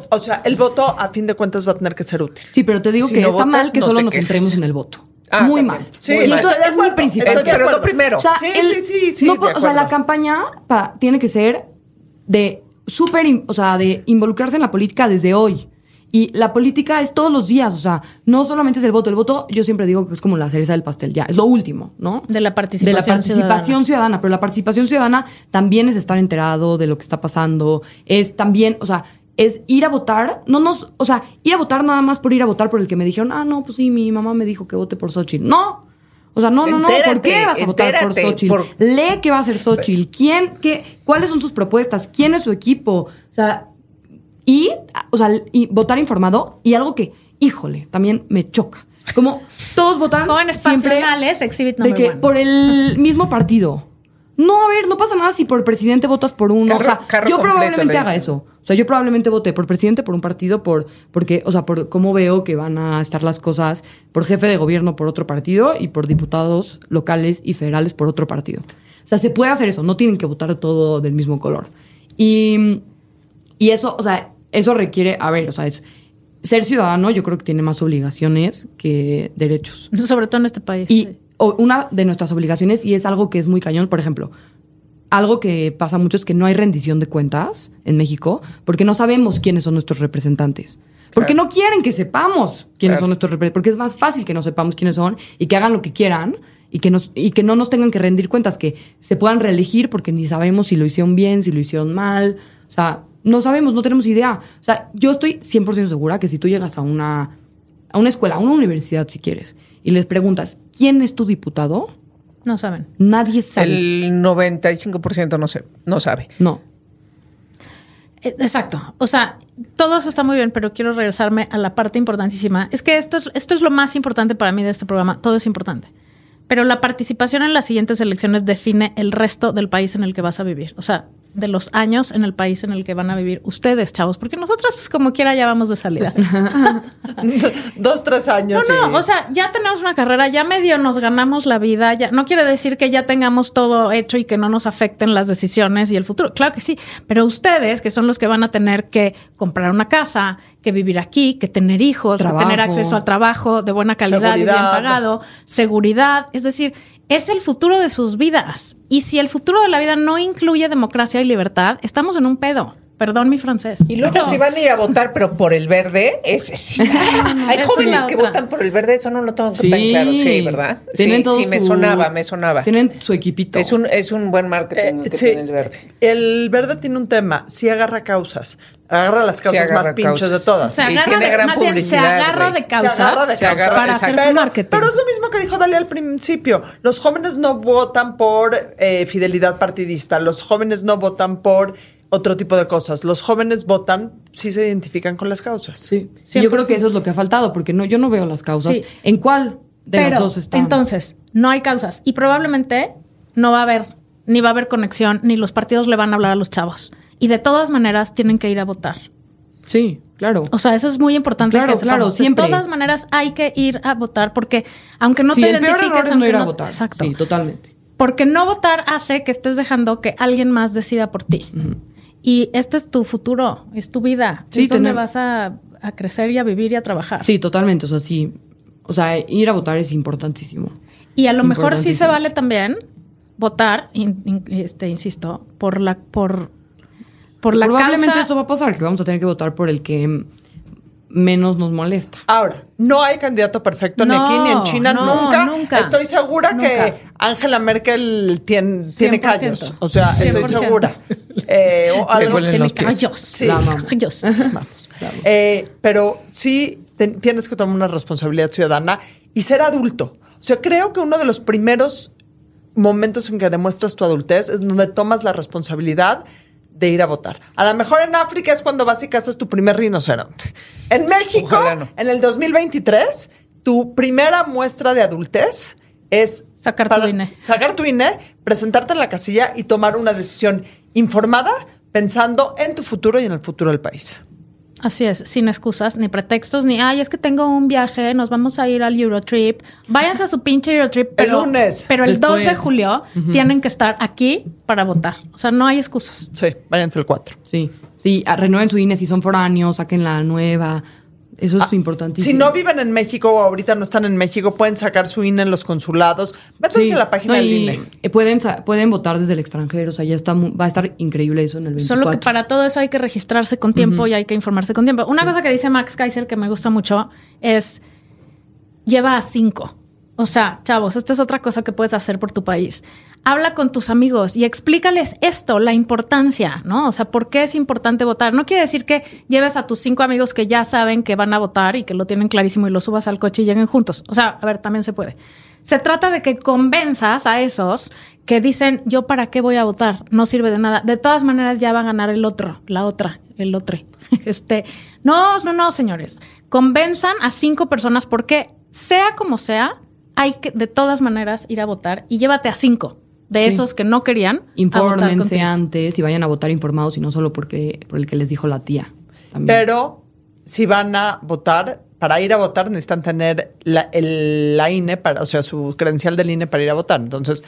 o sea, el voto a fin de cuentas va a tener que ser útil. Sí, pero te digo Si que no está votas, mal que no solo nos centremos en el voto. Ah, muy también. mal. Sí, y mal. eso es muy principal. Pero lo primero. O sea, Sí, el- sí, sí, no o sea, la campaña pa- tiene que ser de súper, o sea, de involucrarse en la política desde hoy. Y la política es todos los días, o sea, no solamente es el voto. El voto, yo siempre digo que es como la cereza del pastel, ya, es lo último, ¿no? De la De participación la participación ciudadana. Pero la participación ciudadana también es estar enterado de lo que está pasando. Es también, o sea, es ir a votar. No nos, o sea, ir a votar nada más por ir a votar por el que me dijeron, ah, no, pues sí, mi mamá me dijo que vote por Xochitl. No. O sea, no, no, no. ¿Por qué vas a votar por Xochitl? por- Lee qué va a hacer Xochitl. ¿Quién, qué, cuáles son sus propuestas? ¿Quién es su equipo? O sea, y, o sea, y votar informado y algo que, híjole, también me choca. Como todos votan Jóvenes siempre pasionales, exhibit de que one. por el mismo partido. No, a ver, no pasa nada si por presidente votas por uno. Carro- o sea, carro yo completo, probablemente le haga eso. O sea, yo probablemente voté por presidente por un partido, por, porque, o sea, por cómo veo que van a estar las cosas, por jefe de gobierno por otro partido y por diputados locales y federales por otro partido. O sea, se puede hacer eso, no tienen que votar todo del mismo color. Y, y eso, o sea, eso requiere, a ver, o sea, es ser ciudadano, yo creo que tiene más obligaciones que derechos. Sobre todo en este país. Y sí. o- una de nuestras obligaciones, y es algo que es muy cañón, por ejemplo, algo que pasa mucho es que no hay rendición de cuentas en México porque no sabemos quiénes son nuestros representantes. Porque Claro. no quieren que sepamos quiénes Claro. son nuestros representantes. Porque es más fácil que no sepamos quiénes son y que hagan lo que quieran y que, nos, y que no nos tengan que rendir cuentas, que se puedan reelegir porque ni sabemos si lo hicieron bien, si lo hicieron mal. O sea, no sabemos, no tenemos idea. O sea, yo estoy 100% segura que si tú llegas a una, a una escuela, a una universidad si quieres, y les preguntas, ¿quién es tu diputado? No saben. Nadie sabe. El 95% no, sé, no sabe. No. Eh, Exacto. O sea, todo eso está muy bien, pero quiero regresarme a la parte importantísima. Es que esto es, esto es lo más importante para mí de este programa. Todo es importante. Pero la participación en las siguientes elecciones define el resto del país en el que vas a vivir. O sea, de los años en el país en el que van a vivir ustedes, chavos, porque nosotras, pues como quiera, ya vamos de salida. [laughs] Dos, tres años. No, no, o sea, ya tenemos una carrera, ya medio nos ganamos la vida, ya no quiere decir que ya tengamos todo hecho y que no nos afecten las decisiones y el futuro. Claro que sí, pero ustedes, que son los que van a tener que comprar una casa, que vivir aquí, que tener hijos, que tener acceso al trabajo de buena calidad y bien pagado, seguridad, es decir, es el futuro de sus vidas. Y si el futuro de la vida no incluye democracia y libertad, estamos en un pedo. Perdón mi francés. Y luego Pero- si van a ir a votar, pero por el verde, ese sí está. Hay jóvenes que votan por el verde, eso no lo tengo tan claro, sí, ¿verdad? Tienen sí, todo sí, me su- sonaba, me sonaba. Tienen su equipito. Es un, es un buen marketing Eh, el que sí, tiene el verde. el verde tiene un tema, sí agarra causas, agarra las causas agarra más causas. de todas. Se Y agarra tiene de, gran más bien, se publicidad, agarra de causas, se agarra de Se agarra- causas para hacer su pero, marketing. pero es lo mismo que dijo Dalia al principio. Los jóvenes no votan por eh, fidelidad partidista. Los jóvenes no votan por otro tipo de cosas. Los jóvenes votan si se identifican con las causas. Sí. Sí, yo creo que eso es lo que ha faltado, porque no, yo no veo las causas. Sí. ¿En cuál de Pero, los dos están? entonces, no hay causas. Y probablemente no va a haber, ni va a haber conexión, ni los partidos le van a hablar a los chavos. Y de todas maneras tienen que ir a votar. Sí, claro. O sea, eso es muy importante. Claro, que claro, siempre. De todas maneras hay que ir a votar porque aunque no sí, te el peor identifiques... error es no ir a no- votar. Exacto. Sí, totalmente. Porque no votar hace que estés dejando que alguien más decida por ti. Y este es tu futuro, es tu vida. Sí, es donde vas a, a crecer y a vivir y a trabajar. Sí, totalmente. O sea, sí. O sea, ir a votar es importantísimo. Y a lo mejor sí se vale también votar, in- in- este, insisto, por la, por, por la Probablemente causa. eso va a pasar, que vamos a tener que votar por el que menos nos molesta. Ahora, no hay candidato perfecto ni No, aquí ni en China, no, nunca. nunca. Estoy segura Nunca. que Angela Merkel tiene, tiene 100%. callos. O sea, estoy 100%. segura. [laughs] Eh, o algo- Tiene callos. Sí. Callos. [laughs] Eh, pero sí te- tienes que tomar una responsabilidad ciudadana y ser adulto. O sea, creo que uno de los primeros momentos en que demuestras tu adultez es donde tomas la responsabilidad de ir a votar. A lo mejor en África es cuando vas y cazas tu primer rinoceronte. En México, no. en el 2023, tu primera muestra de adultez es Sacar tu INE. Sacar tu INE, presentarte en la casilla y tomar una decisión informada pensando en tu futuro y en el futuro del país. Así es, sin excusas, ni pretextos, ni, ay, es que tengo un viaje, nos vamos a ir al Eurotrip. Váyanse a su pinche Eurotrip. Pero, lunes, Pero el 2 de después. julio tienen que estar aquí para votar. O sea, no hay excusas. Sí, váyanse el 4. Sí. Sí, renueven su INE si son foráneos, saquen la nueva. Eso es importantísimo. Si no viven en México o ahorita no están en México, pueden sacar su INE en los consulados. Métanse Sí. a la página No, del INE. eh, Pueden, pueden votar desde el extranjero, o sea, ya está, va a estar increíble eso en el 24. Solo que para todo eso hay que registrarse con tiempo y hay que informarse con tiempo. Una cosa que dice Max Kaiser que me gusta mucho es lleva a cinco. O sea, chavos, esta es otra cosa que puedes hacer por tu país. Habla con tus amigos y explícales esto, la importancia, ¿no? O sea, ¿por qué es importante votar? No quiere decir que lleves a tus cinco amigos que ya saben que van a votar y que lo tienen clarísimo y lo subas al coche y lleguen juntos. O sea, a ver, también se puede. Se trata de que convenzas a esos que dicen, yo para qué voy a votar, no sirve de nada. De todas maneras ya va a ganar el otro, la otra, el otro. [laughs] Este, no, no, no, señores. Convenzan a cinco personas porque sea como sea, hay que de todas maneras ir a votar y llévate a cinco de Sí. esos que no querían. Infórmense antes y vayan a votar informados y no solo porque por el que les dijo la tía. También. Pero si van a votar, para ir a votar necesitan tener la, el- la INE, para, o sea, su credencial del INE para ir a votar. Entonces,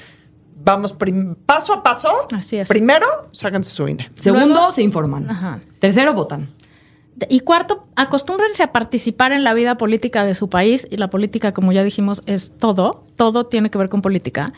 vamos prim- paso a paso. Así es. Primero, sáquense su INE. Segundo, Luego- se informan. Ajá. Tercero, votan. Y cuarto, acostúmbrense a participar en la vida política de su país. Y la política, como ya dijimos, es todo. Todo tiene que ver con política.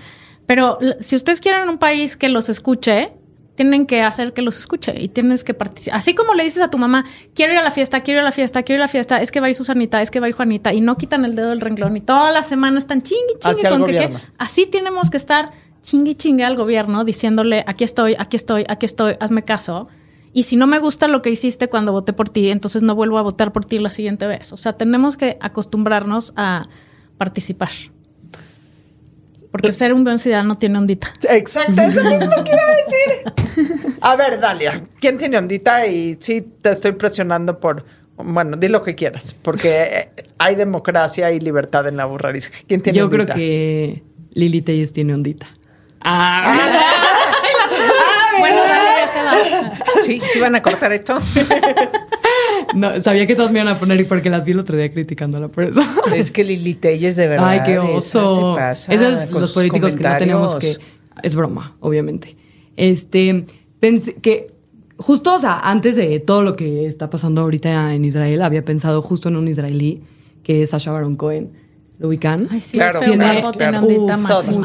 Pero si ustedes quieren un país que los escuche, tienen que hacer que los escuche y tienes que participar. Así como le dices a tu mamá, quiero ir a la fiesta, quiero ir a la fiesta, quiero ir a la fiesta, es que va a ir Susanita, es que va a ir Juanita, y no quitan el dedo del renglón y toda la semana están chingui, el con que. Así tenemos que estar chingui, chingue al gobierno diciéndole, aquí estoy, aquí estoy, aquí estoy, hazme caso. Y si no me gusta lo que hiciste cuando voté por ti, entonces no vuelvo a votar por ti la siguiente vez. O sea, tenemos que acostumbrarnos a participar. Porque ser un buen ciudadano tiene ondita. Exacto, es lo [laughs] mismo que iba a decir. A ver, Dalia, ¿quién tiene ondita? Y sí, te estoy presionando por. Bueno, di lo que quieras, porque eh, [laughs] hay democracia y libertad en la burrarisca. ¿Quién tiene Yo ondita? creo que Lili Telles tiene ondita. Quedado. [laughs] [laughs] Sí, sí van a cortar esto. [laughs] No, sabía que todas me iban a poner y porque las vi el otro día criticándola por eso. Es que Lili Telles de verdad. Ay, qué oso. se pasa Esos son los políticos que no tenemos que. Es broma, obviamente. Este, pensé que justo, o sea, antes de todo lo que está pasando ahorita en Israel, había pensado justo en un israelí que es Sasha Baron Cohen. ¿Lo ubican? Ay, sí, Claro, feo, claro, claro. tiene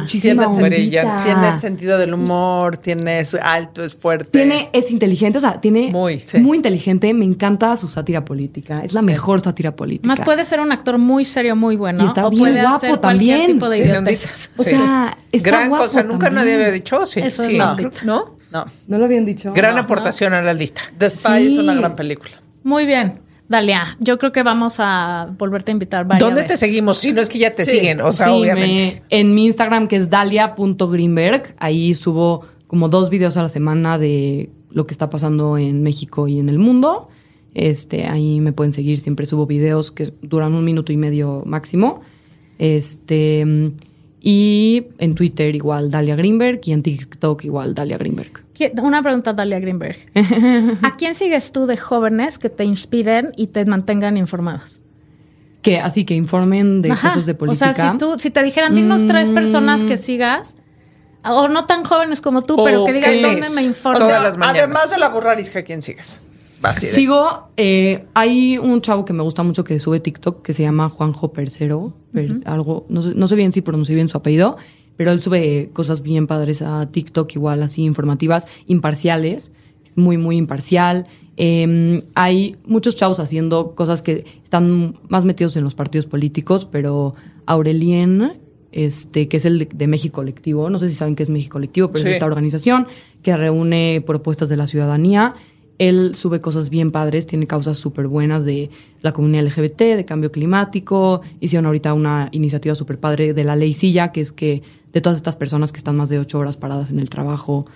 Tiene. Tiene sentido del humor, tiene es alto, es fuerte. Tiene, es inteligente, o sea, tiene Muy, muy, inteligente. Me encanta su sátira política. Es la mejor sátira política. Más puede ser un actor muy serio, muy bueno. Y está o bien puede guapo hacer también. tipo de Sí. O sea, está Gran guapo cosa, nunca también. nadie había dicho, sí. Eso sí, ¿no? No. ¿No lo habían dicho? Gran No. aportación a la lista. The Spy es una gran película. Muy bien. Dalia, yo creo que vamos a volverte a invitar varias ¿Dónde te seguimos? Si no es que ya te Sí. siguen, o sea, Sí, obviamente. me- en mi Instagram, que es dalia.greenberg, ahí subo como dos videos a la semana de lo que está pasando en México y en el mundo. Este, ahí me pueden seguir, siempre subo videos que duran un minuto y medio máximo. Este, y en Twitter igual Dalia Greenberg y en TikTok igual Dalia Greenberg. ¿Qui- Una pregunta, Dalia Greenberg. [laughs] ¿A quién sigues tú de jóvenes que te inspiren y te mantengan informados? Que así que informen de Ajá. cosas de política. O sea, si, tú, si te dijeran, dinos tres personas que sigas, o no tan jóvenes como tú, pero que digas. ¿dónde me O informo? Sea, las además de la burrarisca, ¿quién sigues? Sigo, eh, hay un chavo que me gusta mucho que sube TikTok que se llama Juanjo Percero, per- algo, no sé, no sé bien si pronuncié bien su apellido, pero él sube cosas bien padres a TikTok, igual así informativas, imparciales, es muy, muy imparcial. Eh, hay muchos chavos haciendo cosas que están más metidos en los partidos políticos, pero Aurelien, este, que es el de, de México Colectivo, no sé si saben qué es México Colectivo, pero Sí. es esta organización que reúne propuestas de la ciudadanía. Él sube cosas bien padres, tiene causas súper buenas de la comunidad LGBT, de cambio climático. Hicieron ahorita una iniciativa súper padre de la ley Silla, que es que de todas estas personas que están más de ocho horas paradas en el trabajo,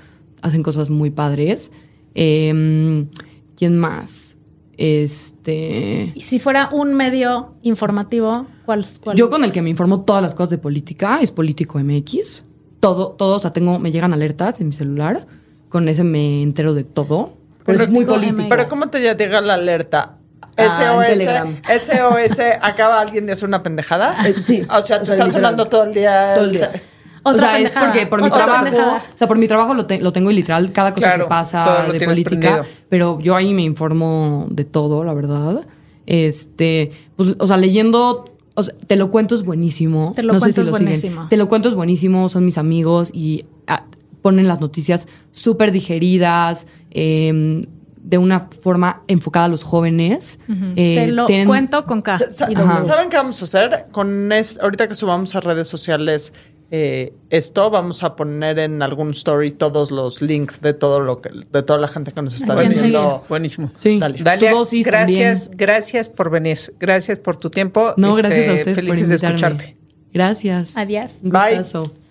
hacen cosas muy padres. Eh, ¿Quién más? Este. Y si fuera un medio informativo, ¿cuál? cuál? Yo con el que me informo todas las cosas de política es Político MX. Todo, todo, o sea, tengo, me llegan alertas en mi celular. Con ese me entero de todo. Pero es muy Político. MX. Pero ¿cómo te llega la alerta? Ah, SOS. SOS, acaba alguien de hacer una pendejada. Eh, sí. O sea, te O sea, está literal. sonando todo el día. Todo el día. Otra o sea, pendejada, es porque por mi otra trabajo, pendejada. o sea, por mi trabajo lo, te- lo tengo y literal cada cosa Claro, que pasa de política, prendido. pero yo ahí me informo de todo, la verdad. Este, pues, o sea, leyendo, o sea, te lo cuento es buenísimo. Te lo no sé cuento si es lo siguen. buenísimo. Te lo cuento es buenísimo, son mis amigos y ah, ponen las noticias súper digeridas, eh, de una forma enfocada a los jóvenes. Eh, Te lo tienen- cuento con K. Sa- y W. ¿Saben qué vamos a hacer? Con es- ahorita que subamos a redes sociales eh, esto, vamos a poner en algún story todos los links de todo lo que, de toda la gente que nos está ¿A quién diciendo. Buenísimo. Sí. Dalia, gracias, también. gracias por venir. Gracias por tu tiempo. No, Este, gracias a ustedes Felices por de escucharte. Gracias. Adiós. Bye. gustazo.